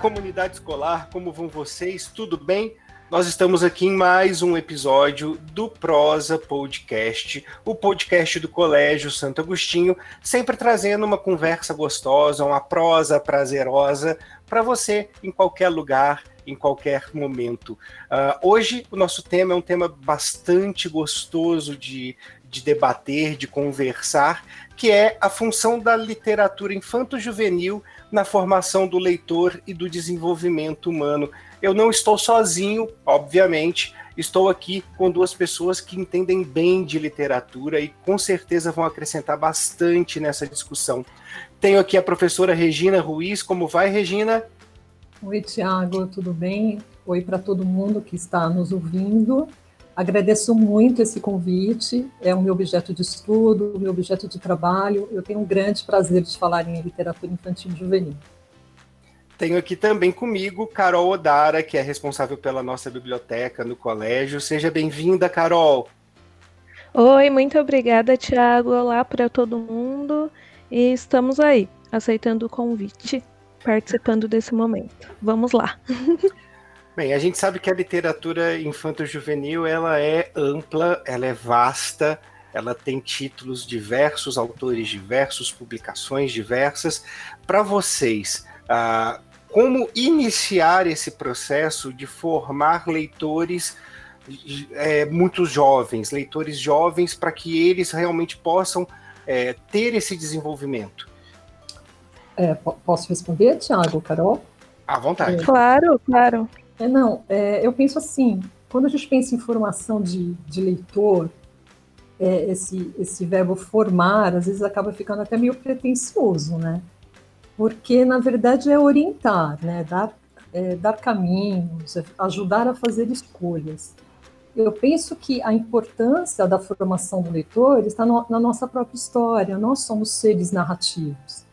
Comunidade escolar, como vão vocês? Tudo bem? Nós estamos aqui em mais um episódio do Prosa Podcast, o podcast do Colégio Santo Agostinho, sempre trazendo uma conversa gostosa, uma prosa prazerosa para você em qualquer lugar, em qualquer momento. Uh, hoje o nosso tema é um tema bastante gostoso de, de debater, de conversar, que é a função da literatura infanto-juvenil na formação do leitor e do desenvolvimento humano. Eu não estou sozinho, obviamente, estou aqui com duas pessoas que entendem bem de literatura e com certeza vão acrescentar bastante nessa discussão. Tenho aqui a professora Regina Ruiz. Como vai, Regina? Oi, Tiago, tudo bem? Oi para todo mundo que está nos ouvindo. Agradeço muito esse convite, é o meu objeto de estudo, o meu objeto de trabalho. Eu tenho um grande prazer de falar em literatura infantil e juvenil. Tenho aqui também comigo Carol Odara, que é responsável pela nossa biblioteca no colégio. Seja bem-vinda, Carol. Oi, muito obrigada, Tiago. Olá para todo mundo. E estamos aí, aceitando o convite, participando desse momento. Vamos lá. Bem, a gente sabe que a literatura infanto-juvenil ela é ampla, ela é vasta, ela tem títulos diversos, autores diversos, publicações diversas. Para vocês, ah, como iniciar esse processo de formar leitores é, muito jovens, leitores jovens, para que eles realmente possam é, ter esse desenvolvimento? É, posso responder, Tiago, Carol? À vontade. Claro, claro. É, não, é, eu penso assim, quando a gente pensa em formação de, de leitor, é, esse, esse verbo formar, às vezes acaba ficando até meio pretencioso, né? Porque, na verdade, é orientar, né? Dar, é, dar caminhos, é ajudar a fazer escolhas. Eu penso que a importância da formação do leitor está no, na nossa própria história. Nós somos seres narrativos.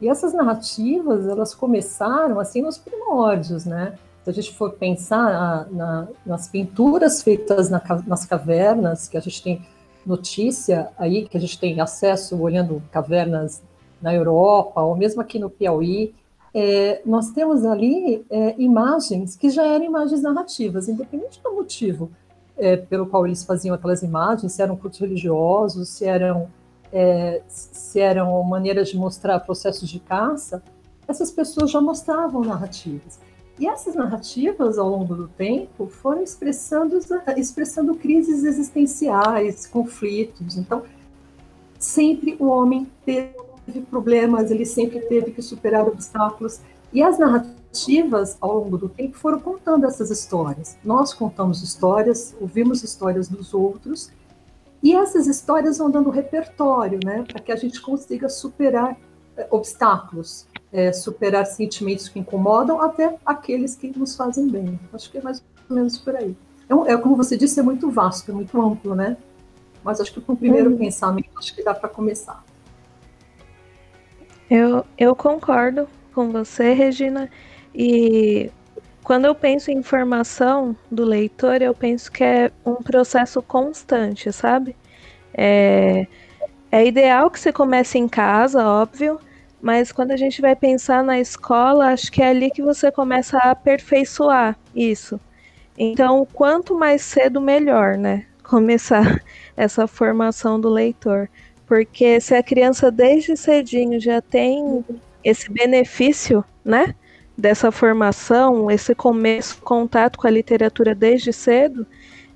E essas narrativas, elas começaram assim nos primórdios, né? Se a gente for pensar na, nas pinturas feitas na, nas cavernas, que a gente tem notícia aí, que a gente tem acesso olhando cavernas na Europa, ou mesmo aqui no Piauí, é, nós temos ali é, imagens que já eram imagens narrativas, independente do motivo é, pelo qual eles faziam aquelas imagens, se eram cultos religiosos, se eram, é, se eram maneiras de mostrar processos de caça, essas pessoas já mostravam narrativas. E essas narrativas, ao longo do tempo, foram expressando, expressando crises existenciais, conflitos. Então, sempre o homem teve problemas, ele sempre teve que superar obstáculos. E as narrativas, ao longo do tempo, foram contando essas histórias. Nós contamos histórias, ouvimos histórias dos outros, e essas histórias vão dando repertório, né, para que a gente consiga superar obstáculos é, superar sentimentos que incomodam até aqueles que nos fazem bem. Acho que é mais ou menos por aí. É, é como você disse, é muito vasto, é muito amplo, né? Mas acho que com o primeiro hum. pensamento, acho que dá para começar. Eu, eu concordo com você, Regina. E quando eu penso em formação do leitor, eu penso que é um processo constante, sabe? É, é ideal que você comece em casa, óbvio, mas quando a gente vai pensar na escola, acho que é ali que você começa a aperfeiçoar isso. Então, quanto mais cedo, melhor, né? Começar essa formação do leitor. Porque se a criança desde cedinho já tem esse benefício, né? Dessa formação, esse começo, contato com a literatura desde cedo,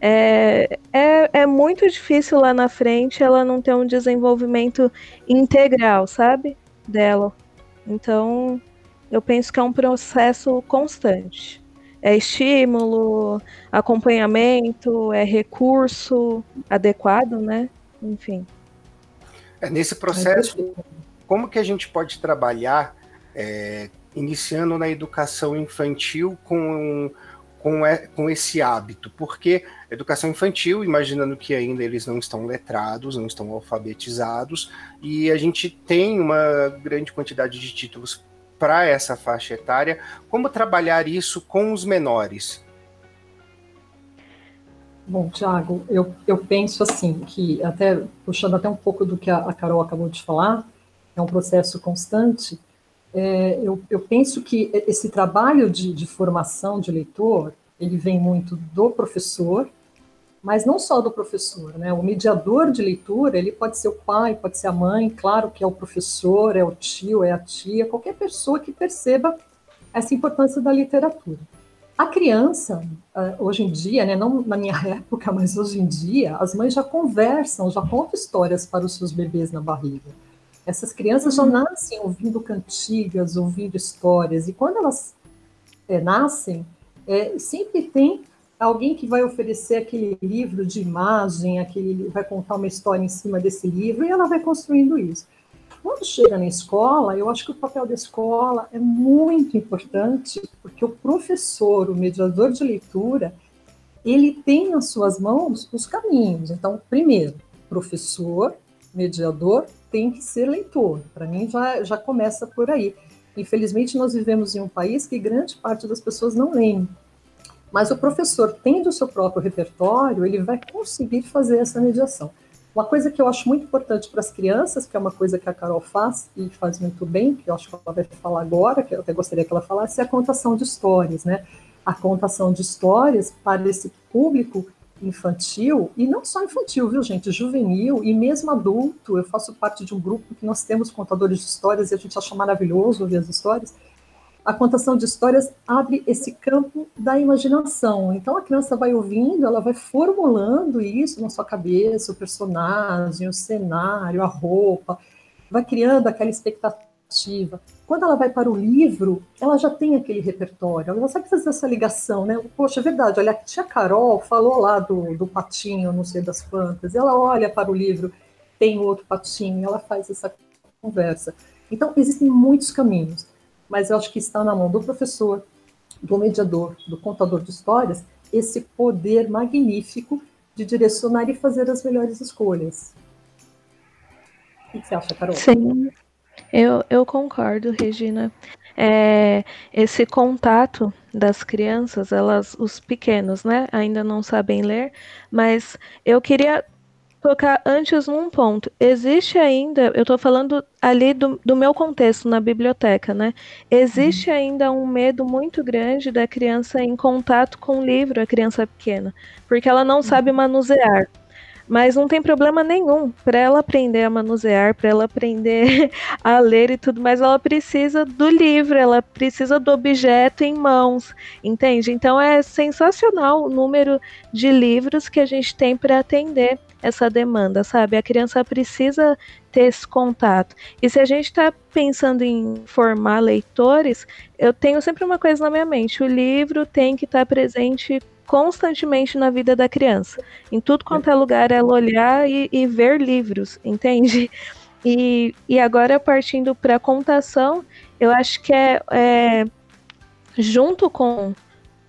é, é, é muito difícil lá na frente ela não ter um desenvolvimento integral, sabe? dela. Então, eu penso que é um processo constante. É estímulo, acompanhamento, é recurso adequado, né? Enfim. É, nesse processo, como que a gente pode trabalhar, é, iniciando na educação infantil com com, com esse hábito, porque educação infantil, imaginando que ainda eles não estão letrados, não estão alfabetizados, e a gente tem uma grande quantidade de títulos para essa faixa etária, como trabalhar isso com os menores? Bom, Tiago, eu, eu penso assim, que até puxando até um pouco do que a, a Carol acabou de falar, é um processo constante, é, eu, eu, penso que esse trabalho de, de formação de leitor, ele vem muito do professor, mas não só do professor, né? O mediador de leitura, ele pode ser o pai, pode ser a mãe, claro que é o professor, é o tio, é a tia, qualquer pessoa que perceba essa importância da literatura. A criança, ah, hoje em dia, né, não na minha época, mas hoje em dia, as mães já conversam, já contam histórias para os seus bebês na barriga. Essas crianças já uhum. nascem ouvindo cantigas, ouvindo histórias, e quando elas é, nascem, é, sempre tem alguém que vai oferecer aquele livro de imagem, aquele vai contar uma história em cima desse livro e ela vai construindo isso. Quando chega na escola, eu acho que o papel da escola é muito importante, porque o professor, o mediador de leitura, ele tem nas suas mãos os caminhos. Então, primeiro, professor, mediador, tem que ser leitor. Para mim, já, já começa por aí. Infelizmente, nós vivemos em um país que grande parte das pessoas não leem. Mas o professor, tendo o seu próprio repertório, ele vai conseguir fazer essa mediação. Uma coisa que eu acho muito importante para as crianças, que é uma coisa que a Carol faz e faz muito bem, que eu acho que ela vai falar agora, que eu até gostaria que ela falasse, é a contação de histórias, né? A contação de histórias para esse público infantil, e não só infantil, viu, gente? Juvenil e mesmo adulto. Eu faço parte de um grupo que nós temos contadores de histórias e a gente acha maravilhoso ouvir as histórias a contação de histórias abre esse campo da imaginação. Então a criança vai ouvindo, ela vai formulando isso na sua cabeça, o personagem, o cenário, a roupa, vai criando aquela expectativa. Quando ela vai para o livro, ela já tem aquele repertório, ela sabe fazer essa ligação, né? Poxa, é verdade, olha, a tia Carol falou lá do, do patinho, não sei das quantas, ela olha para o livro, tem outro patinho, ela faz essa conversa. Então, existem muitos caminhos mas eu acho que está na mão do professor, do mediador, do contador de histórias, esse poder magnífico de direcionar e fazer as melhores escolhas. O que você acha, Carol? Sim, eu, eu concordo, Regina. É, esse contato das crianças, elas, os pequenos, né, ainda não sabem ler, mas eu queria tocar antes num ponto. Existe ainda, eu estou falando ali do, do, meu contexto na biblioteca, né? Existe uhum. ainda um medo muito grande da criança em contato com o livro, a criança pequena, porque ela não uhum. sabe manusear. Mas não tem problema nenhum para ela aprender a manusear, para ela aprender a ler e tudo mais, ela precisa do livro, ela precisa do objeto em mãos, entende? Então é sensacional o número de livros que a gente tem para atender essa demanda, sabe? A criança precisa ter esse contato. E se a gente está pensando em formar leitores, eu tenho sempre uma coisa na minha mente: o livro tem que estar tá presente constantemente na vida da criança. Em tudo quanto é lugar, ela olhar e, e ver livros, entende? E, e agora, partindo para a contação, eu acho que é, é junto com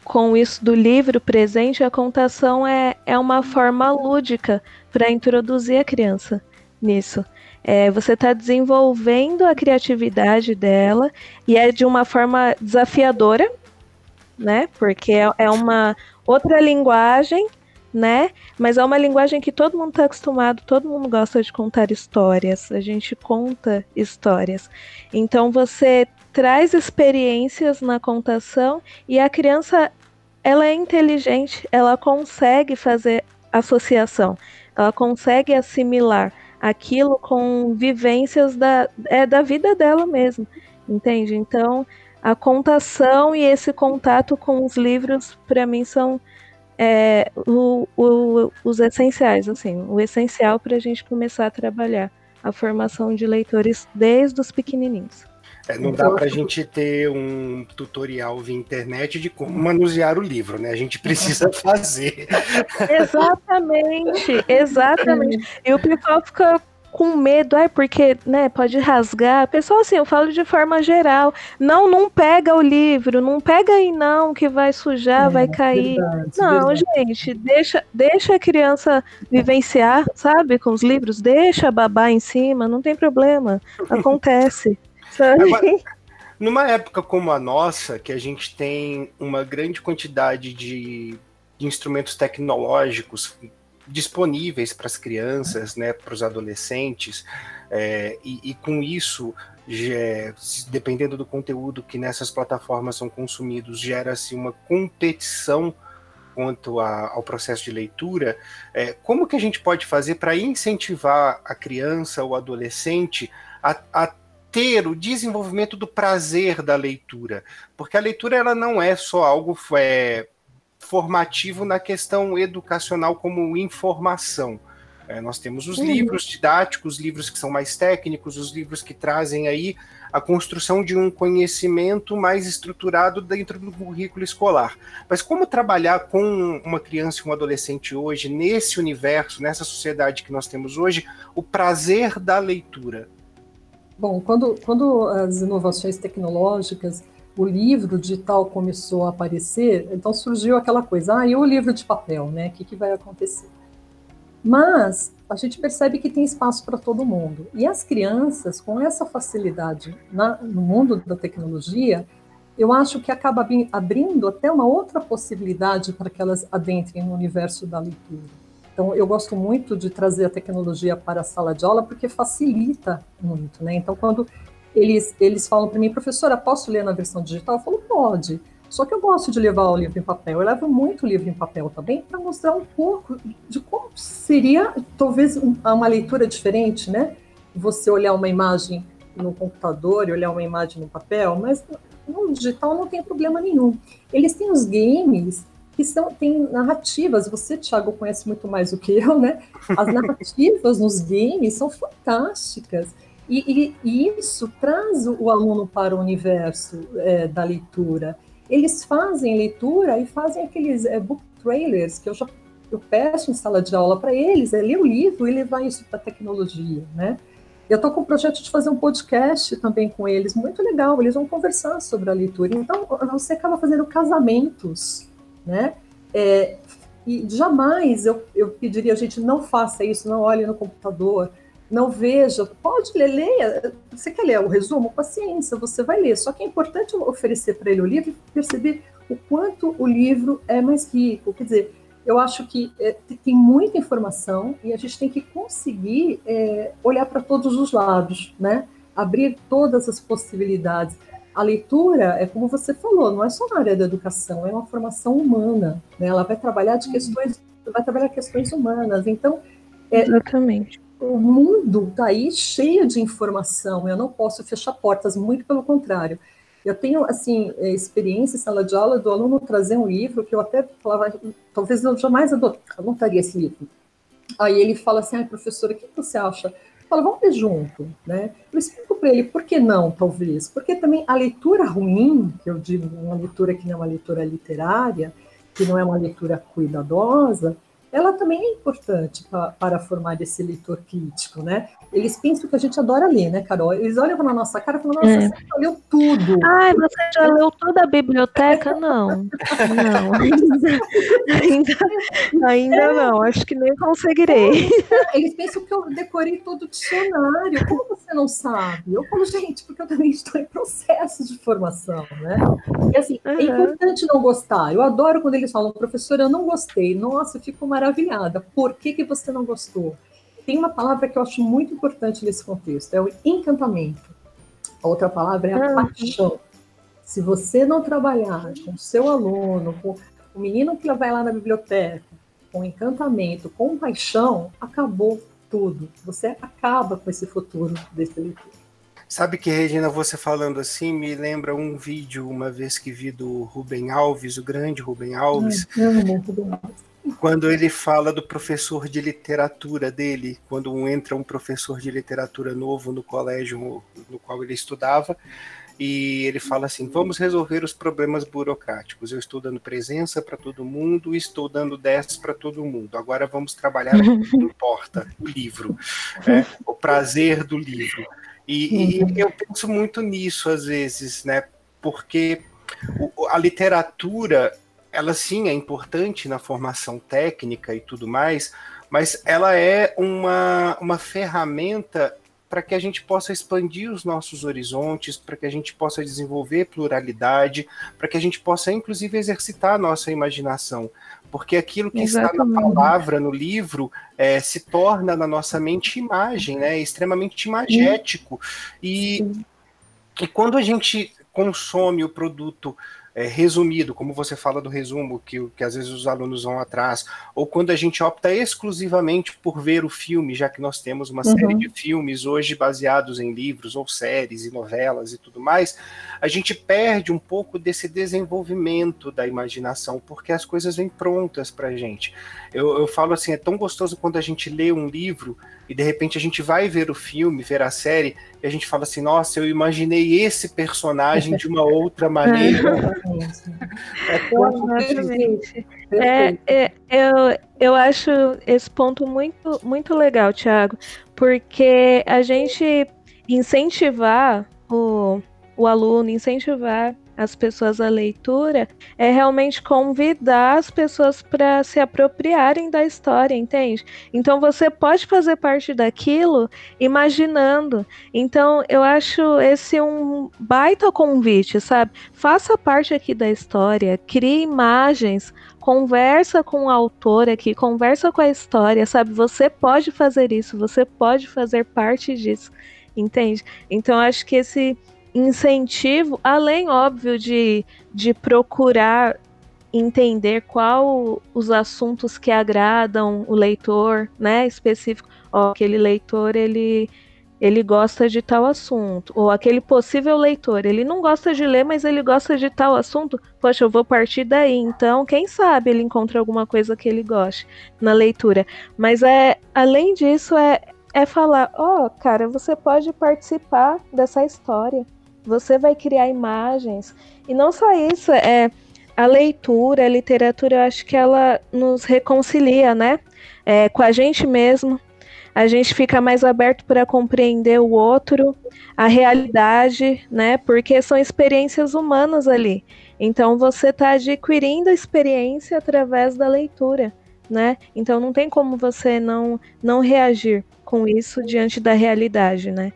com isso do livro presente, a contação é, é uma forma lúdica para introduzir a criança nisso. É, você está desenvolvendo a criatividade dela e é de uma forma desafiadora, né? Porque é, é uma outra linguagem, né? Mas é uma linguagem que todo mundo está acostumado, todo mundo gosta de contar histórias. A gente conta histórias. Então você traz experiências na contação e a criança ela é inteligente, ela consegue fazer associação, ela consegue assimilar aquilo com vivências da, é, da vida dela mesmo, entende? Então, a contação e esse contato com os livros, para mim, são é, o, o, os essenciais, assim, o essencial para a gente começar a trabalhar a formação de leitores desde os pequenininhos. É, não dá para a gente ter um tutorial via internet de como manusear o livro, né? A gente precisa fazer. Exatamente, exatamente. E o pessoal fica com medo, ai, porque, né, pode rasgar. Pessoal, assim, eu falo de forma geral. Não, não pega o livro, não pega aí não, que vai sujar, é, vai cair. Verdade, não, verdade. gente, deixa, deixa a criança vivenciar, sabe, com os livros, deixa babar em cima, não tem problema. Acontece. Agora, numa época como a nossa, que a gente tem uma grande quantidade de, de instrumentos tecnológicos disponíveis para as crianças, né, para os adolescentes, é, e, e, com isso dependendo do conteúdo que nessas plataformas são consumidos, gera-se uma competição quanto a, ao processo de leitura, é, como que a gente pode fazer para incentivar a criança ou adolescente a, a ter o desenvolvimento do prazer da leitura? Porque a leitura ela não é só algo é, formativo na questão educacional como informação. É, nós temos os uhum. livros didáticos, livros que são mais técnicos, os livros que trazem aí a construção de um conhecimento mais estruturado dentro do currículo escolar. Mas como trabalhar com uma criança e um adolescente hoje, nesse universo, nessa sociedade que nós temos hoje, o prazer da leitura? Bom, quando, quando as inovações tecnológicas, o livro digital começou a aparecer, então surgiu aquela coisa, ah, e o livro de papel, né? O que, que vai acontecer? Mas a gente percebe que tem espaço para todo mundo. E as crianças, com essa facilidade na, no mundo da tecnologia, eu acho que acaba abrindo até uma outra possibilidade para que elas adentrem no universo da leitura. Então, eu gosto muito de trazer a tecnologia para a sala de aula porque facilita muito, né? Então, quando eles, eles falam para mim, professora, posso ler na versão digital? Eu falo, pode. Só que eu gosto de levar o livro em papel. Eu levo muito livro em papel também para mostrar um pouco de como seria, talvez, uma leitura diferente, né? Você olhar uma imagem no computador e olhar uma imagem no papel, mas no digital não tem problema nenhum. Eles têm os games que são, têm narrativas. Você, Thiago, conhece muito mais do que eu, né? As narrativas nos games são fantásticas. E, e, e, isso traz o aluno para o universo é, da leitura eles fazem leitura e fazem aqueles é, book trailers que eu já eu peço em sala de aula para eles, é ler o livro e levar isso para a tecnologia, né? Eu estou com o projeto de fazer um podcast também com eles, muito legal, eles vão conversar sobre a leitura. Então, você acaba fazendo casamentos, né? É, e jamais eu, eu pediria gente não faça isso, não olhe no computador, não veja, pode ler, leia. Você quer ler o resumo? Paciência, você vai ler. Só que é importante oferecer para ele o livro e perceber o quanto o livro é mais rico. Quer dizer, eu acho que é, tem muita informação e a gente tem que conseguir é, olhar para todos os lados, né? Abrir todas as possibilidades. A leitura é como você falou, não é só na área da educação, é uma formação humana, né? Ela vai trabalhar de questões, vai trabalhar questões humanas. Então, é, Exatamente o mundo está aí cheio de informação, eu não posso fechar portas, muito pelo contrário. Eu tenho, assim, é, experiência em sala de aula do aluno trazer um livro que eu até falava, talvez eu jamais adotaria esse livro. Aí ele fala assim, ah, professora, o que você acha? Fala, vamos ler junto, né? Eu explico para ele por que não, talvez. Porque também a leitura ruim, que eu digo uma leitura que não é uma leitura literária, que não é uma leitura cuidadosa, ela também é importante pra, para formar esse leitor crítico, né? Eles pensam que a gente adora ler, né, Carol? Eles olham na nossa cara e falam, nossa, é. você já leu tudo. Ai, você já leu toda a biblioteca? Não. Não, ainda, ainda, não. Acho que nem conseguirei. Eles pensam que eu decorei todo o dicionário. Como você não sabe? Eu falo, gente, porque eu também estou em processo de formação, né? E assim, uhum. é importante não gostar. Eu adoro quando eles falam, professora, eu não gostei. Nossa, eu fico maravilhada. Por que, que você não gostou? tem uma palavra que eu acho muito importante nesse contexto, é o encantamento. A outra palavra é a ah. paixão. Se você não trabalhar com o seu aluno, com o menino que vai lá na biblioteca, com encantamento, com paixão, acabou tudo. Você acaba com esse futuro desse leitor. Sabe que, Regina, você falando assim, me lembra um vídeo uma vez que vi do Rubem Alves, o grande Rubem Alves. Ai, amo Rubem Alves quando ele fala do professor de literatura dele, quando entra um professor de literatura novo no colégio no qual ele estudava, e ele fala assim: vamos resolver os problemas burocráticos. Eu estou dando presença para todo mundo, estou dando 10 para todo mundo. Agora vamos trabalhar o que importa, o livro, né? o prazer do livro. E, e, uhum. eu penso muito nisso às vezes, né? Porque a literatura ela sim é importante na formação técnica e tudo mais, mas ela é uma, uma ferramenta para que a gente possa expandir os nossos horizontes, para que a gente possa desenvolver pluralidade, para que a gente possa, inclusive, exercitar a nossa imaginação. Porque aquilo que Exatamente. está na palavra, no livro, é, se torna na nossa mente imagem, né? É extremamente imagético. E E quando a gente consome o produto é, resumido, como você fala do resumo, que, que às vezes os alunos vão atrás, ou quando a gente opta exclusivamente por ver o filme, já que nós temos uma uhum. série de filmes hoje baseados em livros ou séries e novelas e tudo mais, a gente perde um pouco desse desenvolvimento da imaginação, porque as coisas vêm prontas para a gente. Eu, eu falo assim, é tão gostoso quando a gente lê um livro e de repente a gente vai ver o filme, ver a série, e a gente fala assim, nossa, eu imaginei esse personagem de uma outra maneira. é, é, eu, eu acho esse ponto muito, muito legal, Thiago, porque a gente incentivar o, o aluno, incentivar as pessoas à leitura é realmente convidar as pessoas para se apropriarem da história, entende? Então você pode fazer parte daquilo imaginando. Então eu acho esse um baita convite, sabe? Faça parte aqui da história, crie imagens, conversa com o autor aqui, conversa com a história, sabe? Você pode fazer isso, você pode fazer parte disso, entende? Então acho que esse incentivo, além, óbvio, de, de procurar entender qual os assuntos que agradam o leitor, né, específico. Ó, aquele leitor, ele ele gosta de tal assunto, ou aquele possível leitor, ele não gosta de ler, mas ele gosta de tal assunto, poxa, eu vou partir daí, então, quem sabe ele encontra alguma coisa que ele goste na leitura. Mas é, além disso, é, é falar, ó, oh, cara, você pode participar dessa história você vai criar imagens. E não só isso, é a leitura, a literatura, eu acho que ela nos reconcilia, né? É, com a gente mesmo. A gente fica mais aberto para compreender o outro, a realidade, né? Porque são experiências humanas ali. Então você está adquirindo experiência através da leitura, né? Então não tem como você não não reagir com isso diante da realidade, né?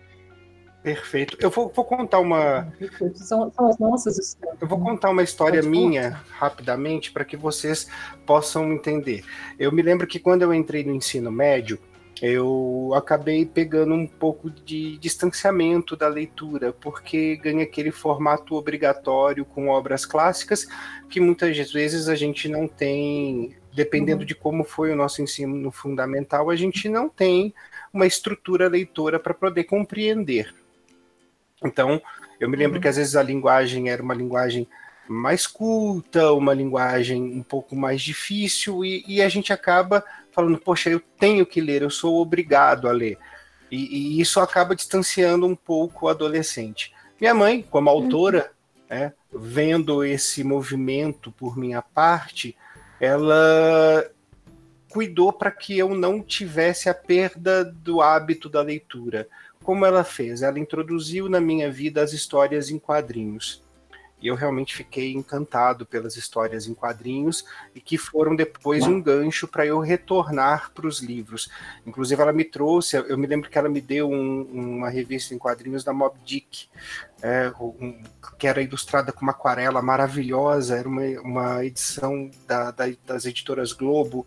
Perfeito. Eu vou, vou contar uma. São, são, as nossas histórias. Eu vou contar uma história minha rapidamente para que vocês possam entender. Eu me lembro que quando eu entrei no ensino médio, eu acabei pegando um pouco de distanciamento da leitura, porque ganha aquele formato obrigatório com obras clássicas que muitas vezes a gente não tem, dependendo uhum. de como foi o nosso ensino fundamental, a gente não tem uma estrutura leitora para poder compreender. Então, eu me lembro uhum. que às vezes a linguagem era uma linguagem mais culta, uma linguagem um pouco mais difícil, e, e, a gente acaba falando, poxa, eu tenho que ler, eu sou obrigado a ler. E, e isso acaba distanciando um pouco o adolescente. Minha mãe, como autora, uhum. né, vendo esse movimento por minha parte, ela cuidou para que eu não tivesse a perda do hábito da leitura. Como ela fez? Ela introduziu na minha vida as histórias em quadrinhos. E eu realmente fiquei encantado pelas histórias em quadrinhos e que foram depois um gancho para eu retornar para os livros. Inclusive, ela me trouxe, eu me lembro que ela me deu um, uma revista em quadrinhos da Mob Dick, é, um, que era ilustrada com uma aquarela maravilhosa, era uma, uma edição da, da, das editoras Globo,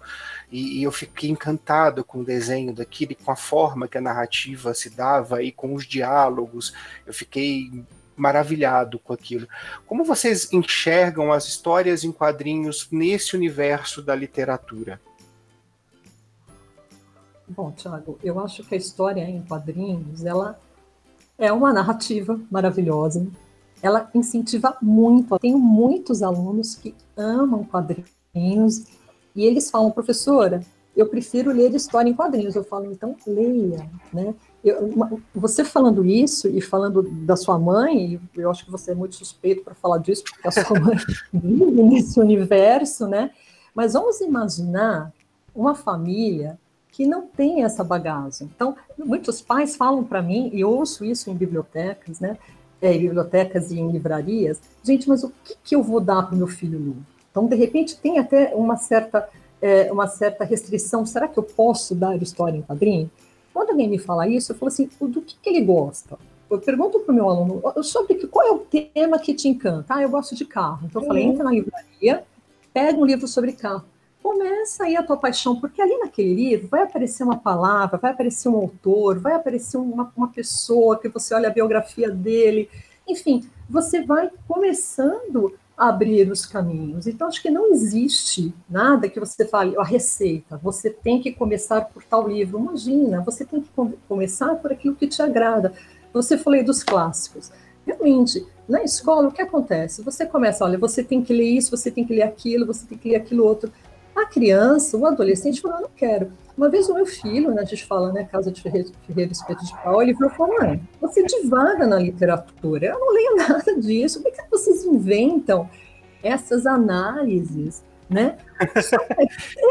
e, e, eu fiquei encantado com o desenho daquilo, com a forma que a narrativa se dava e com os diálogos. Eu fiquei maravilhado com aquilo. Como vocês enxergam as histórias em quadrinhos nesse universo da literatura? Bom, Tiago, eu acho que a história em quadrinhos, ela é uma narrativa maravilhosa. Ela incentiva muito. Eu tenho muitos alunos que amam quadrinhos e eles falam, professora, eu prefiro ler história em quadrinhos. Eu falo, então leia, né? Eu, você falando isso e falando da sua mãe, eu acho que você é muito suspeito para falar disso, porque a sua mãe vive nesse universo, né? Mas vamos imaginar uma família que não tem essa bagagem. Então, muitos pais falam para mim, e ouço isso em bibliotecas, né? É, em bibliotecas e em livrarias, gente, mas o que, que eu vou dar para o meu filho ler? Então, de repente, tem até uma certa, é, uma certa restrição. Será que eu posso dar história em quadrinho? Quando alguém me fala isso, eu falo assim, do que, que ele gosta? Eu pergunto para o meu aluno sobre que, qual é o tema que te encanta. Ah, eu gosto de carro. Então eu falei, uhum. entra na livraria, pega um livro sobre carro. Começa aí a tua paixão, porque ali naquele livro vai aparecer uma palavra, vai aparecer um autor, vai aparecer uma, uma pessoa que você olha a biografia dele Enfim, você vai começando abrir os caminhos. Então, acho que não existe nada que você fale, a receita, você tem que começar por tal livro. Imagina, você tem que começar por aquilo que te agrada. Você falei dos clássicos. Realmente, na escola, o que acontece? Você começa, olha, você tem que ler isso, você tem que ler aquilo, você tem que ler aquilo outro. A criança, o adolescente, fala, não quero. Uma vez o meu filho, né, a gente fala, né, Casa de Ferreira, Espeto de Pau, ele falou, mãe, você divaga na literatura, eu não leio nada disso, por que vocês inventam essas análises, né?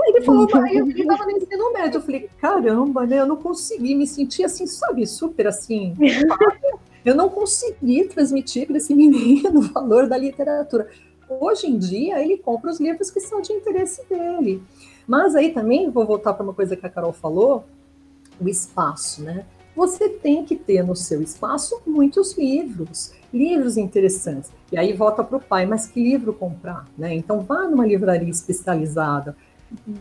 ele falou, mãe, eu estava no ensino médio, eu falei, caramba, né, eu não consegui me sentir assim, sabe, super assim, eu não consegui transmitir para esse menino o valor da literatura. Hoje em dia, ele compra os livros que são de interesse dele. Mas aí também vou voltar para uma coisa que a Carol falou, o espaço, né? Você tem que ter no seu espaço muitos livros, livros interessantes. E aí volta para o pai, mas que livro comprar, né? Então vá numa livraria especializada,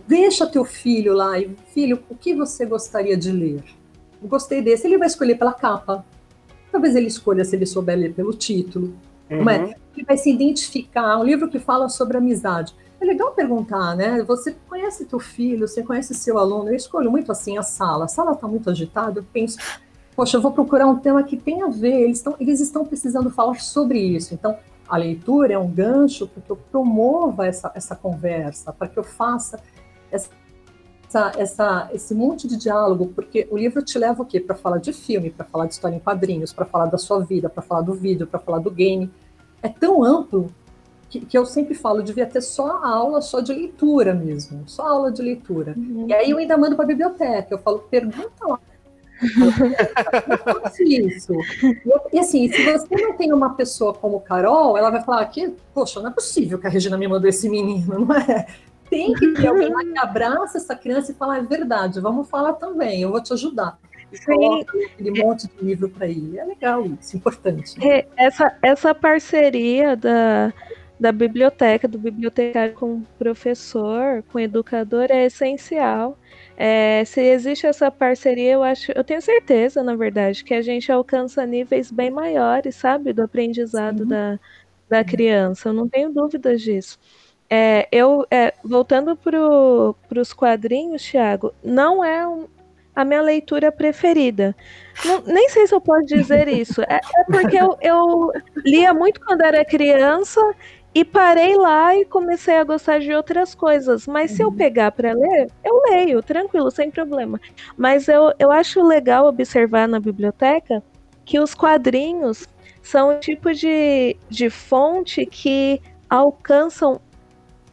deixa teu filho lá e filho, o que você gostaria de ler? Gostei desse, ele vai escolher pela capa. Talvez ele escolha se ele souber ler pelo título. É? Uhum. É? Ele vai se identificar. Um livro que fala sobre amizade. É legal perguntar, né? Você conhece teu filho, você conhece seu aluno. Eu escolho muito assim a sala. A sala está muito agitada, eu penso, poxa, eu vou procurar um tema que tem a ver. Eles estão, eles estão precisando falar sobre isso. Então, a leitura é um gancho para que eu promova essa, essa conversa, para que eu faça essa, essa, esse monte de diálogo, porque o livro te leva o quê? Para falar de filme, para falar de história em quadrinhos, para falar da sua vida, para falar do vídeo, para falar do game. É tão amplo que, que, eu sempre falo, devia ter só a aula só de leitura mesmo, só aula de leitura. Uhum. E aí eu ainda mando para a biblioteca, eu falo, pergunta lá. Eu faço isso. E, assim, se você não tem uma pessoa como Carol, ela vai falar que, poxa, não é possível que a Regina me mandou esse menino, não é? Tem que ter alguém lá que abraça essa criança e fala, é verdade, vamos falar também, eu vou te ajudar. E coloca aquele monte de livro para ir. É legal isso, importante. É, essa, essa parceria da, da biblioteca, do bibliotecário com o professor, com o educador, é essencial. É, se existe essa parceria, eu acho, eu tenho certeza, na verdade, que a gente alcança níveis bem maiores, sabe, do aprendizado da, da criança. Eu não tenho dúvidas disso. É, eu, é, voltando para os quadrinhos, Thiago, não é um, a minha leitura preferida. Não, nem sei se eu posso dizer isso. É, é porque eu, eu, lia muito quando era criança e parei lá e comecei a gostar de outras coisas. Mas se eu uhum. pegar para ler, eu leio, tranquilo, sem problema. Mas eu, eu acho legal observar na biblioteca que os quadrinhos são o tipo de, de fonte que alcançam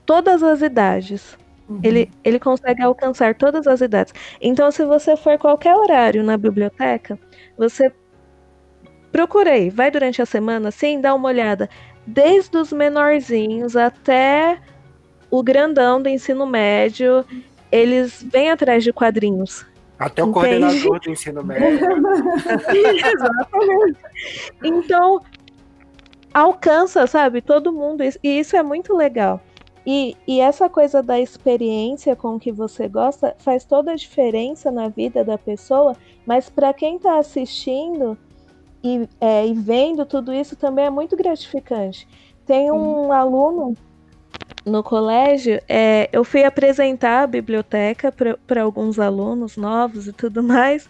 todas as idades. Uhum. Ele, ele consegue alcançar todas as idades. Então, se você for qualquer horário na biblioteca, você procurei, vai durante a semana, sim, dá uma olhada desde os menorzinhos até o grandão do ensino médio, eles vêm atrás de quadrinhos. Até o Entende? coordenador do ensino médio. Exatamente. Então, alcança, sabe, todo mundo. E isso é muito legal. E, e essa coisa da experiência com que você gosta faz toda a diferença na vida da pessoa, mas para quem está assistindo, e, é, e vendo tudo isso também é muito gratificante. Tem um aluno no colégio, é, eu fui apresentar a biblioteca para alguns alunos novos e tudo mais.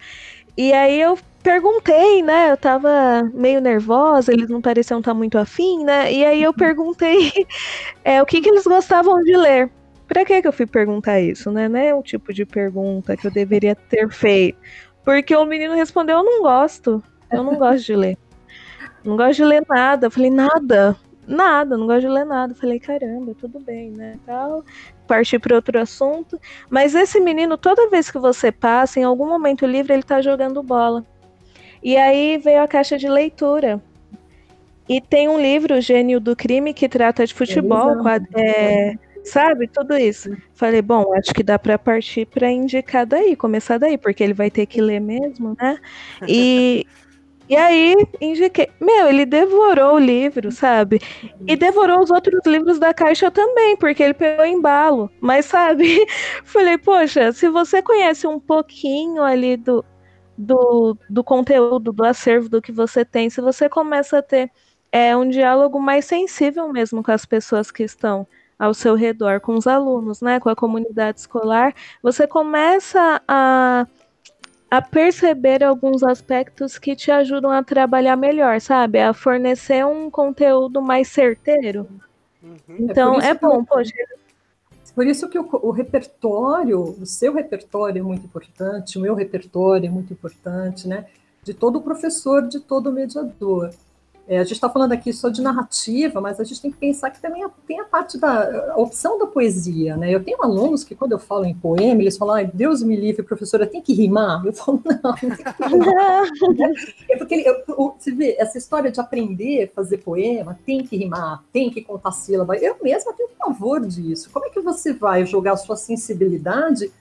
E aí eu perguntei, né? Eu tava meio nervosa, eles não pareciam estar muito afim, né? E aí eu perguntei é, o que, que eles gostavam de ler. Pra que, que eu fui perguntar isso, né? Não é o tipo de pergunta que eu deveria ter feito. Porque o menino respondeu: Eu não gosto. Eu não gosto de ler. Não gosto de ler nada. Eu falei, nada. Nada, não gosto de ler nada. Eu falei, caramba, tudo bem, né? Tal. Parti para outro assunto. Mas esse menino, toda vez que você passa, em algum momento livre, ele tá jogando bola. E aí veio a caixa de leitura. E tem um livro, O Gênio do Crime, que trata de futebol, é, sabe? Tudo isso. Falei, bom, acho que dá para partir para indicar daí, começar daí, porque ele vai ter que ler mesmo, né? E, e aí, indiquei. Meu, ele devorou o livro, sabe? E devorou os outros livros da caixa também, porque ele pegou embalo. Mas, sabe? Falei, poxa, se você conhece um pouquinho ali do, do, do conteúdo, do acervo, do que você tem, se você começa a ter é, um diálogo mais sensível mesmo com as pessoas que estão ao seu redor, com os alunos, né, com a comunidade escolar, você começa a, a perceber alguns aspectos que te ajudam a trabalhar melhor, sabe? A fornecer um conteúdo mais certeiro. Uhum. Então, é, é bom, poxa. Por isso que o, o, repertório, o seu repertório é muito importante, o meu repertório é muito importante, né? De todo professor, de todo mediador. É, a gente está falando aqui só de narrativa, mas a gente tem que pensar que também tem a parte da a opção da poesia, né? Eu tenho alunos que, quando eu falo em poema, eles falam, ai, Deus me livre, professora, tem que rimar? Eu falo, não, não tem que rimar. é porque eu, você vê, essa história de aprender a fazer poema, tem que rimar, tem que contar sílaba. Eu mesma tenho pavor disso. Como é que você vai jogar a sua sensibilidade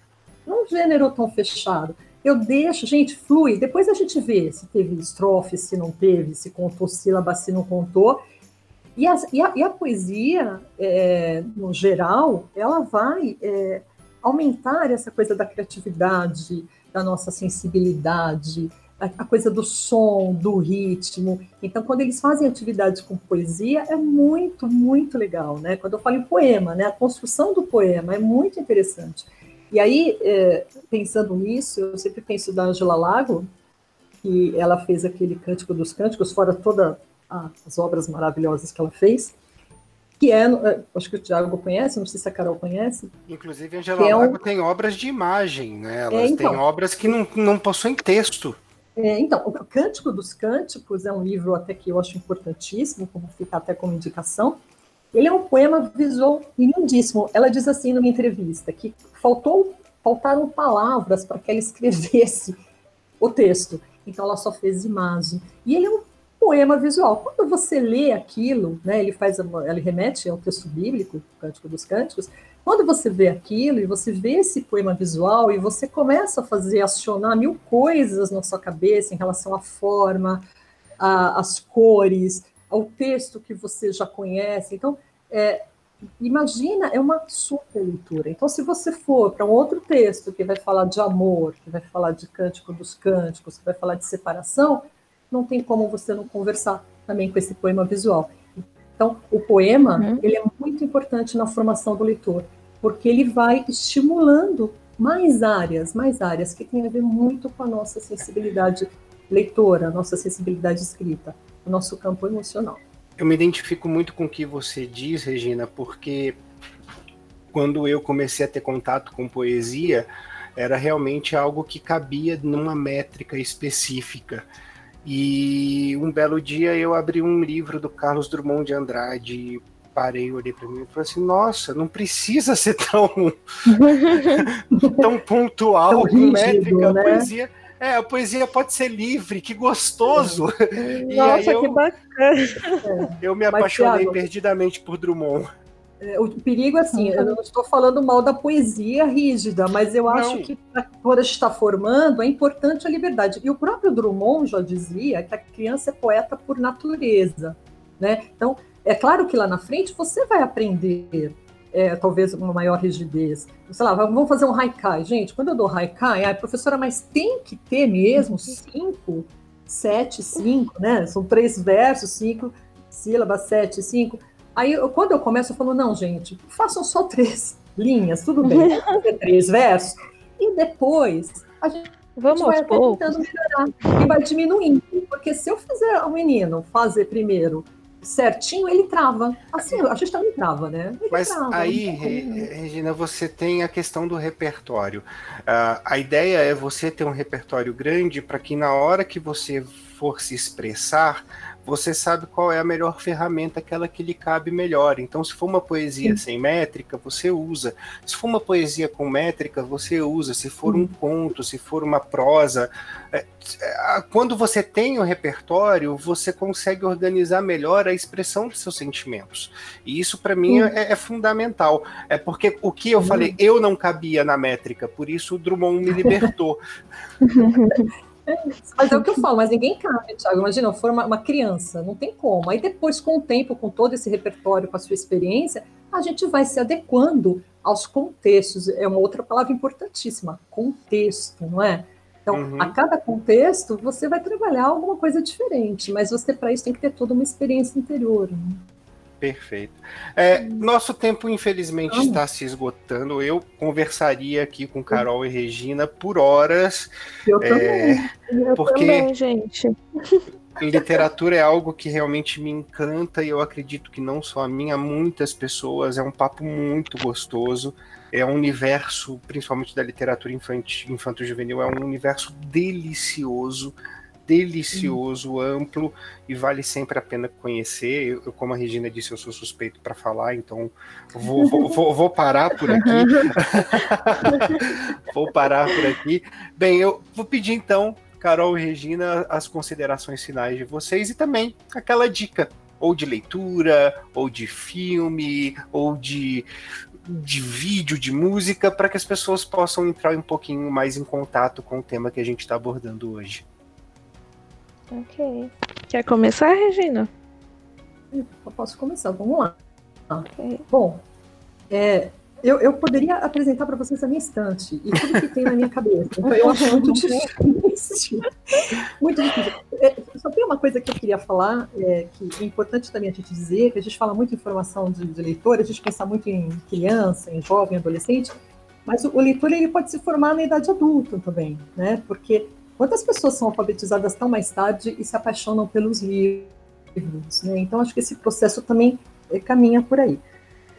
num gênero tão fechado? Eu deixo, gente, flui. Depois a gente vê se teve estrofe, se não teve, se contou sílaba, se não contou. E a, e a, e a poesia, é, no geral, ela vai é, aumentar essa coisa da criatividade, da nossa sensibilidade, a, coisa do som, do ritmo. Então, quando eles fazem atividades com poesia, é muito, muito legal, né? Quando eu falo em poema, né? A construção do poema é muito interessante. E aí, é, pensando nisso, eu sempre penso da Angela Lago, que ela fez aquele Cântico dos Cânticos, fora todas as obras maravilhosas que ela fez, que é, é, acho que o Tiago conhece, não sei se a Carol conhece. Inclusive, a Angela é Lago um... tem obras de imagem, né? Elas é, então, têm obras que não, não possuem texto. É, então, o Cântico dos Cânticos é um livro até que eu acho importantíssimo, como fica até como indicação, ele é um poema visual lindíssimo. Ela diz assim numa entrevista que faltou, faltaram palavras para que ela escrevesse o texto. Então ela só fez imagem. E ele é um poema visual. Quando você lê aquilo, né, ele faz, ele remete ao texto bíblico, Cântico dos Cânticos. Quando você vê aquilo e você vê esse poema visual e você começa a fazer acionar mil coisas na sua cabeça em relação à forma, às cores, ao texto que você já conhece. Então, é, imagina, é uma super leitura. Então, se você for para um outro texto que vai falar de amor, que vai falar de cântico dos cânticos, que vai falar de separação, não tem como você não conversar também com esse poema visual. Então, o poema, uhum. ele é muito importante na formação do leitor, porque ele vai estimulando mais áreas, mais áreas que tem a ver muito com a nossa sensibilidade leitora, a nossa sensibilidade escrita o nosso campo emocional. Eu me identifico muito com o que você diz, Regina, porque quando eu comecei a ter contato com poesia, era realmente algo que cabia numa métrica específica. E um belo dia eu abri um livro do Carlos Drummond de Andrade, parei, olhei para mim e falei assim: nossa, não precisa ser tão, tão pontual tão rígido, métrica, né? poesia é, a poesia pode ser livre, que gostoso. Nossa, eu, que bacana. Eu me apaixonei Thiago, perdidamente por Drummond. É, o perigo, assim, eu não estou falando mal da poesia rígida, mas eu acho não. que quando a gente está formando, é importante a liberdade. E o próprio Drummond já dizia que a criança é poeta por natureza. Né? Então, é claro que lá na frente você vai aprender é, talvez uma maior rigidez. Sei lá, vamos fazer um haikai. Gente, quando eu dou haikai, a professora, mas tem que ter mesmo cinco, sete, cinco, né? São três versos, cinco sílabas, sete, cinco. Aí, eu, quando eu começo, eu falo, não, gente, façam só três linhas, tudo bem, três versos. E depois, a gente Vamos vai tentando melhorar e vai diminuindo. Porque se eu fizer o menino fazer primeiro certinho, ele trava. Assim, a gente também trava, né? Ele Mas trava, aí, Regina, você tem a questão do repertório. Uh, a ideia é você ter um repertório grande para que na hora que você for se expressar, você sabe qual é a melhor ferramenta, aquela que lhe cabe melhor. Então, se for uma poesia Sim. sem métrica, você usa. Se for uma poesia com métrica, você usa. Se for um conto, se for uma prosa. É, é, quando você tem o um repertório, você consegue organizar melhor a expressão dos seus sentimentos. E isso, para mim, é, é, fundamental. É porque o que eu falei, eu não cabia na métrica, por isso o Drummond me libertou. Mas é o que eu falo, mas ninguém cabe, Thiago. Imagina, for uma, uma, criança, não tem como. Aí depois, com o tempo, com todo esse repertório, com a sua experiência, a gente vai se adequando aos contextos. É uma outra palavra importantíssima, contexto, não é? Então, uhum. a cada contexto, você vai trabalhar alguma coisa diferente, mas você, para isso, tem que ter toda uma experiência interior. Né? Perfeito. É, nosso tempo, infelizmente, está se esgotando. Eu conversaria aqui com Carol e Regina por horas. Eu é, também. Eu porque também, gente. Literatura é algo que realmente me encanta e eu acredito que não só a mim, a muitas pessoas. É um papo muito gostoso. É um universo, principalmente da literatura infanto-juvenil, é um universo delicioso delicioso, amplo e vale sempre a pena conhecer. Eu, como a Regina disse, eu sou suspeito para falar, então vou, vou, vou, vou, parar por aqui. vou parar por aqui. Bem, eu vou pedir então, Carol e Regina, as considerações finais de vocês e também aquela dica ou de leitura, ou de filme, ou de, de vídeo, de música, para que as pessoas possam entrar um pouquinho mais em contato com o tema que a gente está abordando hoje. Ok. Quer começar, Regina? Eu posso começar, vamos lá. Okay. Bom, é, eu, eu, poderia apresentar para vocês a minha estante e tudo que tem na minha cabeça. Então eu acho muito difícil. muito difícil. É, só tem uma coisa que eu queria falar, é, que é importante também a gente dizer, que a gente fala muito em formação de, de leitor, a gente pensa muito em criança, em jovem, adolescente, mas o, o leitor ele pode se formar na idade adulta também, né? Porque Quantas pessoas são alfabetizadas tão mais tarde e se apaixonam pelos livros? Né? Então, acho que esse processo também é, caminha por aí.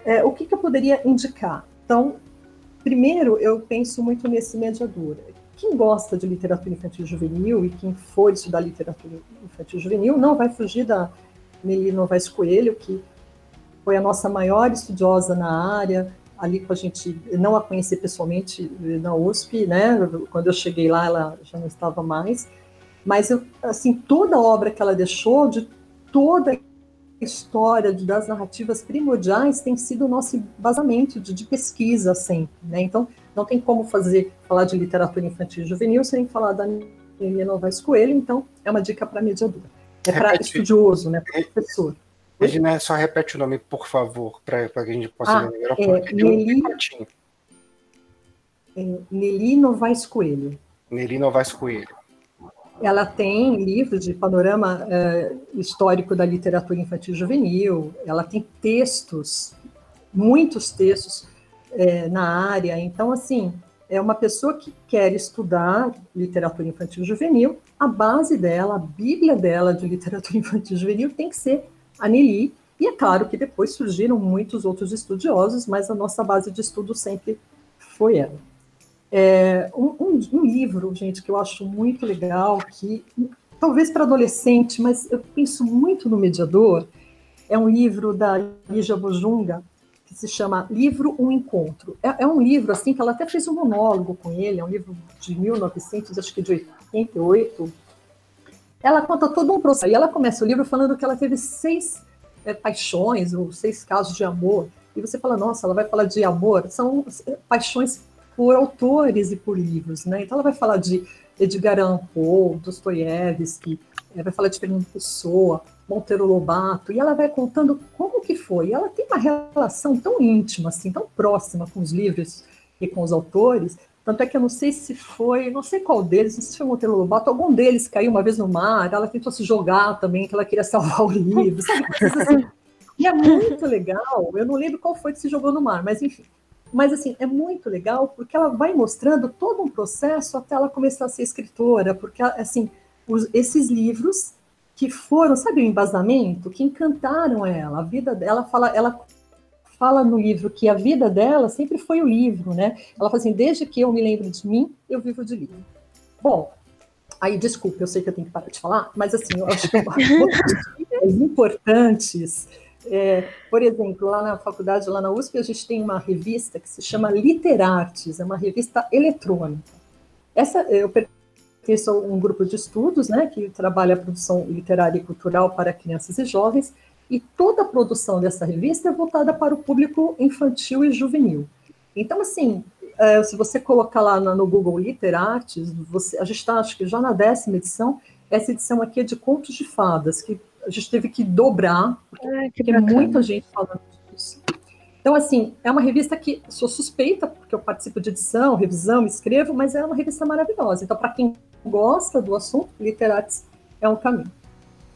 É, o que, que, eu poderia indicar? Então, primeiro, eu penso muito nesse mediador. Quem gosta de literatura infantil juvenil e quem for estudar literatura infantil juvenil não vai fugir da Nelly Novaes Coelho, que foi a nossa maior estudiosa na área, ali com a gente, não a conhecer pessoalmente na USP, né? Quando eu cheguei lá, ela já não estava mais. Mas, eu, assim, toda a obra que ela deixou, de toda a história das narrativas primordiais, tem sido o nosso embasamento de, de pesquisa sempre, né? Então, não tem como fazer, falar de literatura infantil e juvenil sem falar da Helena Novaes Coelho, então é uma dica para mediador. É para estudioso, né, para professor. Regina, só repete o nome, por favor, para que a gente possa ah, ver melhor. É, Nelly, é, Nelly Novaes Coelho. Nelly Novaes Coelho. Ela tem livros de panorama é, histórico da literatura infantil e juvenil, ela tem textos, muitos textos é, na área. Então, assim, é uma pessoa que quer estudar literatura infantil e juvenil, a base dela, a bíblia dela de literatura infantil e juvenil tem que ser a Nelly, e é claro que depois surgiram muitos outros estudiosos, mas a nossa base de estudo sempre foi ela. É, um, um, um, livro, gente, que eu acho muito legal, que talvez para adolescente, mas eu penso muito no mediador, é um livro da Lígia Bojunga, que se chama Livro Um Encontro. É, é, um livro, assim, que ela até fez um monólogo com ele, é um livro de 1900, acho que de 88, ela conta todo um processo. E ela começa o livro falando que ela teve seis é, paixões, ou seis casos de amor. E você fala, nossa, ela vai falar de amor. São é, paixões por autores e por livros, né? Então ela vai falar de Edgar Allan Poe, Dostoiévski, vai falar de Fernando Pessoa, Monteiro Lobato, e ela vai contando como que foi. E ela tem uma relação tão íntima, assim, tão próxima com os livros e com os autores, tanto é que eu não sei se foi, não sei qual deles, não sei se foi Monteiro Lobato, algum deles caiu uma vez no mar, ela tentou se jogar também, que ela queria salvar o livro, sabe? Assim. E é muito legal, eu não lembro qual foi que se jogou no mar, mas enfim. Mas assim, é muito legal porque ela vai mostrando todo um processo até ela começar a ser escritora, porque assim, os, esses livros que foram, sabe o embasamento, que encantaram ela, a vida dela, fala, ela fala no livro que a vida dela sempre foi o livro, né? Ela fala assim, desde que eu me lembro de mim, eu vivo de livro. Bom, aí desculpa, eu sei que eu tenho que parar de falar, mas assim, eu acho que importantes. É, por exemplo, lá na faculdade, lá na USP, a gente tem uma revista que se chama Literartes, é uma revista eletrônica. Essa eu pertenço a um grupo de estudos, né, que trabalha a produção literária e cultural para crianças e jovens, e toda a produção dessa revista é voltada para o público infantil e juvenil. Então, assim, é, se você colocar lá no Google Literates, você, a gente está, acho que já na décima edição, essa edição aqui é de contos de fadas, que a gente teve que dobrar, porque tem muita gente falando disso. Então, assim, é uma revista que sou suspeita, porque eu participo de edição, revisão, escrevo, mas é uma revista maravilhosa. Então, para quem gosta do assunto, Literates é um caminho.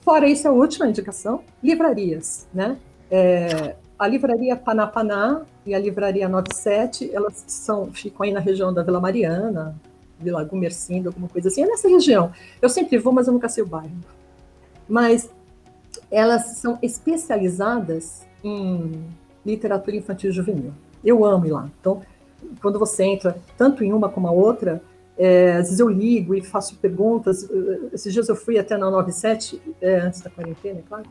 Fora isso, a última indicação, livrarias, né? É, a livraria Panapaná e a livraria 97, elas são, ficam aí na região da Vila Mariana, Vila Gumercindo, alguma coisa assim, é nessa região. Eu sempre vou, mas eu nunca sei o bairro. Mas elas são especializadas em literatura infantil e juvenil. Eu amo ir lá. Então, quando você entra tanto em uma como a outra, é, às vezes eu ligo e faço perguntas. Esses dias eu fui até na 97, é, antes da quarentena, é claro.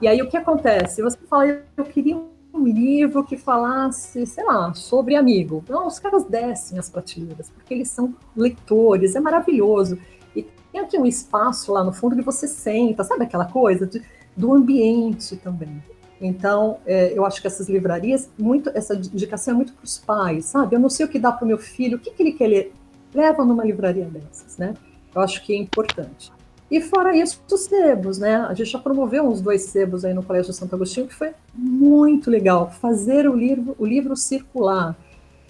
E aí o que acontece? Você fala, eu queria um livro que falasse, sei lá, sobre amigo. Não, os caras descem as prateleiras, porque eles são leitores, é maravilhoso. E tem aqui um espaço lá no fundo que você senta, sabe aquela coisa de, do ambiente também. Então, é, eu acho que essas livrarias, muito, essa indicação é muito para os pais, sabe? Eu não sei o que dá para o meu filho, o que, que ele quer ler? Leva numa livraria dessas, né? Eu acho que é importante. E fora isso, os sebos, né? A gente já promoveu uns dois sebos aí no Colégio Santo Agostinho, que foi muito legal. Fazer o livro, o livro circular.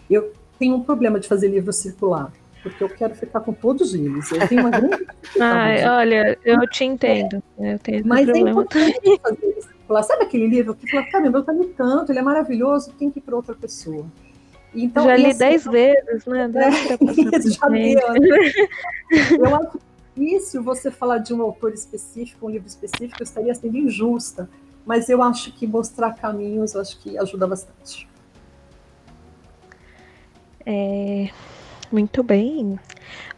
Eu tenho um problema de fazer livro circular, porque eu quero ficar com todos eles. Eu tenho uma grande Ai, olha, eu te entendo. É, eu tenho Mas é importante fazer isso circular. Sabe aquele livro que fala, caramba, eu também tanto, ele é maravilhoso, tem que ir para outra pessoa. Então, já li assim, dez vezes, né? É, já deu? Eu acho difícil você falar de um autor específico, um livro específico, eu estaria sendo injusta, mas eu acho que mostrar caminhos, eu acho que ajuda bastante. É, muito bem.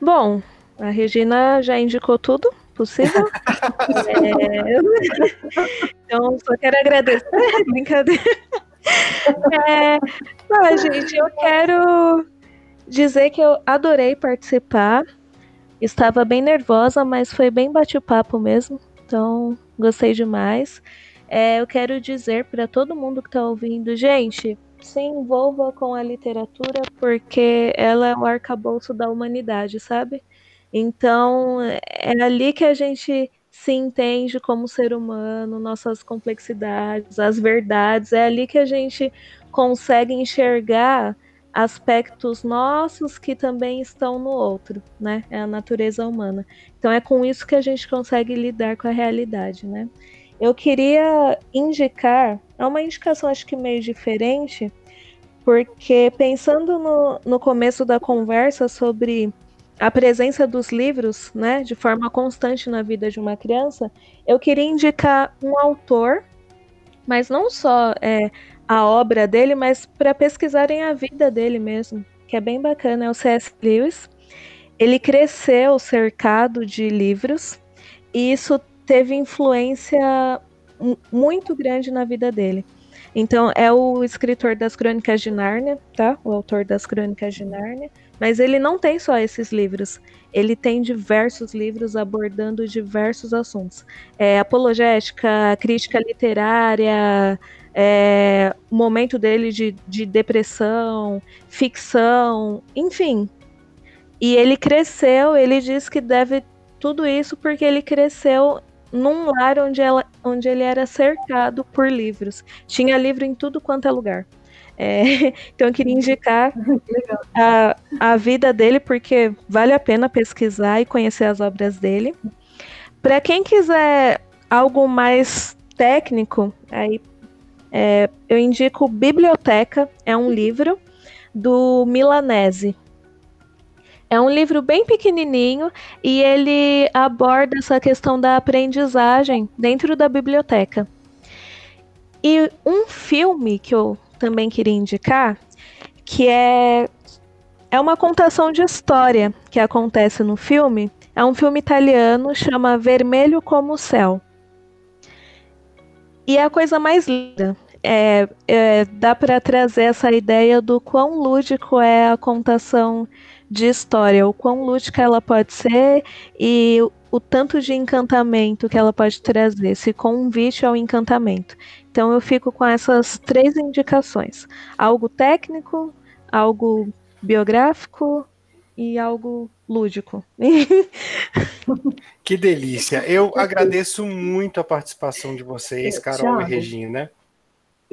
Bom, a Regina já indicou tudo possível. é, então, só quero agradecer. Brincadeira. É, não, gente, eu quero dizer que eu adorei participar. Estava bem nervosa, mas foi bem bate-papo mesmo. Então, gostei demais. É, eu quero dizer para todo mundo que está ouvindo, gente, se envolva com a literatura porque ela é o arcabouço da humanidade, sabe? Então, é ali que a gente se entende como ser humano, nossas complexidades, as verdades, é ali que a gente consegue enxergar aspectos nossos que também estão no outro, né? É a natureza humana. Então é com isso que a gente consegue lidar com a realidade, né? Eu queria indicar, é uma indicação acho que meio diferente, porque pensando no, no começo da conversa sobre a presença dos livros, né, de forma constante na vida de uma criança, eu queria indicar um autor, mas não só é, a obra dele, mas para pesquisarem a vida dele mesmo, que é bem bacana, é o C.S. Lewis. Ele cresceu cercado de livros e isso teve influência muito grande na vida dele. Então, é o escritor das Crônicas de Nárnia, tá? O autor das Crônicas de Nárnia. Mas ele não tem só esses livros. Ele tem diversos livros abordando diversos assuntos. É, apologética, crítica literária, é, momento dele de, de depressão, ficção, enfim. E ele cresceu, ele diz que deve tudo isso porque ele cresceu num lar onde, ela, onde ele era cercado por livros. Tinha livro em tudo quanto é lugar. É, então eu queria indicar a, a vida dele, porque vale a pena pesquisar e conhecer as obras dele. Para quem quiser algo mais técnico, aí é, eu indico Biblioteca, é um livro do Milanese. É um livro bem pequenininho e ele aborda essa questão da aprendizagem dentro da biblioteca. E um filme que eu também queria indicar, que é é uma contação de história que acontece no filme. É um filme italiano, chama Vermelho como o Céu. E é a coisa mais linda. É, é, dá para trazer essa ideia do quão lúdico é a contação de história, o quão lúdica ela pode ser e o, o tanto de encantamento que ela pode trazer, esse convite ao encantamento. Então eu fico com essas três indicações: algo técnico, algo biográfico e algo lúdico. Que delícia! Eu agradeço muito a participação de vocês, Carol e Regina.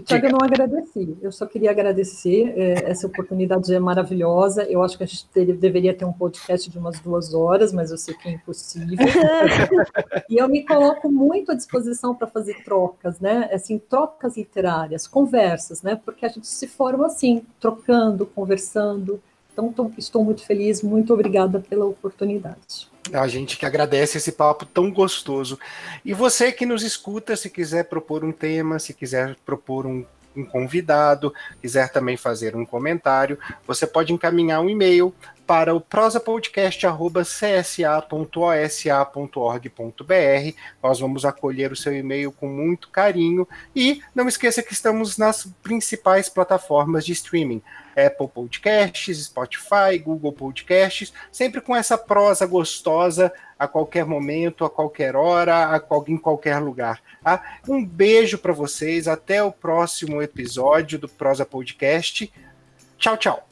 Tiago, eu não agradeci. Eu só queria agradecer. É, essa oportunidade é maravilhosa. Eu acho que a gente ter, deveria ter um podcast de umas duas horas, mas eu sei que é impossível. e eu me coloco muito à disposição para fazer trocas, né? Assim, trocas literárias, conversas, né? Porque a gente se forma assim, trocando, conversando. Então, tô, estou muito feliz. Muito obrigada pela oportunidade. A gente que agradece esse papo tão gostoso. E você que nos escuta, se quiser propor um tema, se quiser propor um, um convidado, quiser também fazer um comentário, você pode encaminhar um e-mail para o prosapodcast.csa.osa.org.br. Nós vamos acolher o seu e-mail com muito carinho. E não esqueça que estamos nas principais plataformas de streaming. Apple Podcasts, Spotify, Google Podcasts, sempre com essa prosa gostosa a qualquer momento, a qualquer hora, a, em qualquer lugar. Tá? Um beijo para vocês, até o próximo episódio do Prosa Podcast. Tchau, tchau.